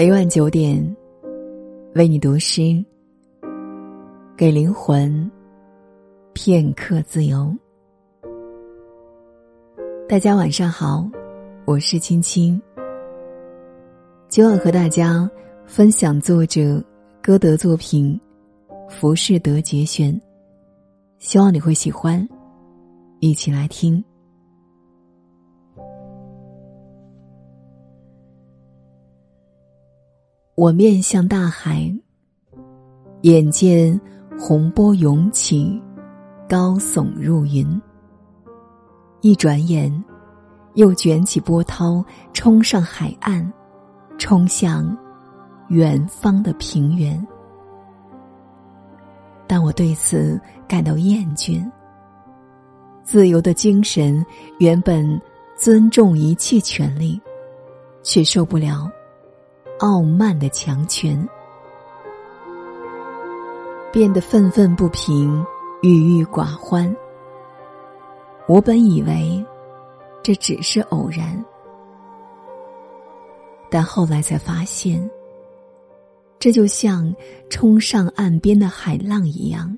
每晚九点，为你读诗，给灵魂片刻自由。大家晚上好，我是青青。今晚和大家分享作者歌德作品《浮士德节选》，希望你会喜欢，一起来听。我面向大海，眼见洪波涌起，高耸入云。一转眼，又卷起波涛，冲上海岸，冲向远方的平原。但我对此感到厌倦。自由的精神原本尊重一切权利，却受不了。傲慢的强权，变得愤愤不平、郁郁寡欢。我本以为这只是偶然，但后来才发现，这就像冲上岸边的海浪一样，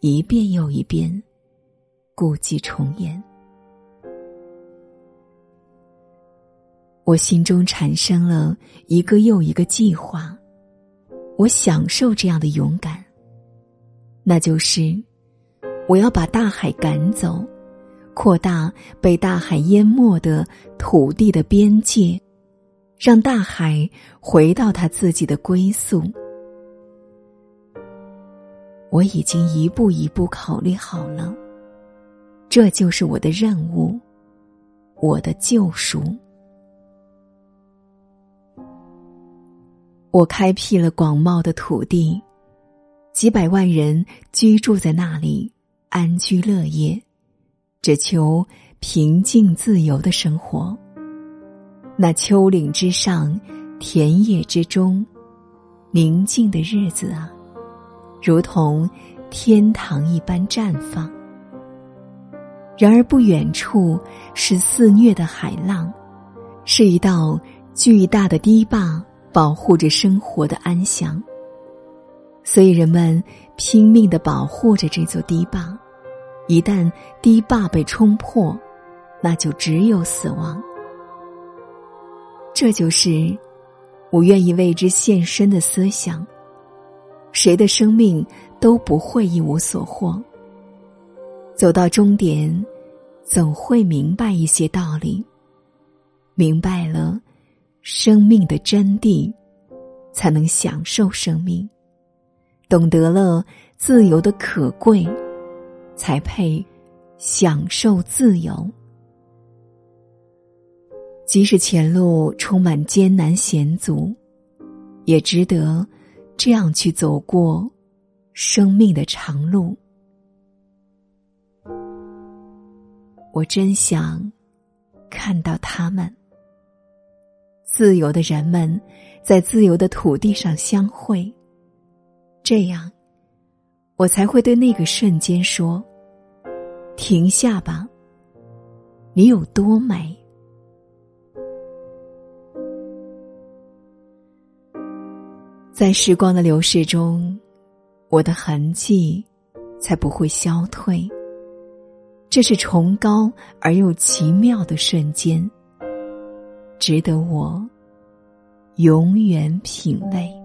一遍又一遍，故伎重演。我心中产生了一个又一个计划，我享受这样的勇敢。那就是，我要把大海赶走，扩大被大海淹没的土地的边界，让大海回到他自己的归宿。我已经一步一步考虑好了，这就是我的任务，我的救赎。我开辟了广袤的土地，几百万人居住在那里，安居乐业，只求平静自由的生活。那丘陵之上，田野之中，宁静的日子啊，如同天堂一般绽放。然而不远处是肆虐的海浪，是一道巨大的堤坝。保护着生活的安详，所以人们拼命的保护着这座堤坝。一旦堤坝被冲破，那就只有死亡。这就是我愿意为之献身的思想。谁的生命都不会一无所获。走到终点，总会明白一些道理。明白了。生命的真谛，才能享受生命；懂得了自由的可贵，才配享受自由。即使前路充满艰难险阻，也值得这样去走过生命的长路。我真想看到他们。自由的人们，在自由的土地上相会。这样，我才会对那个瞬间说：“停下吧，你有多美。”在时光的流逝中，我的痕迹才不会消退。这是崇高而又奇妙的瞬间。值得我永远品味。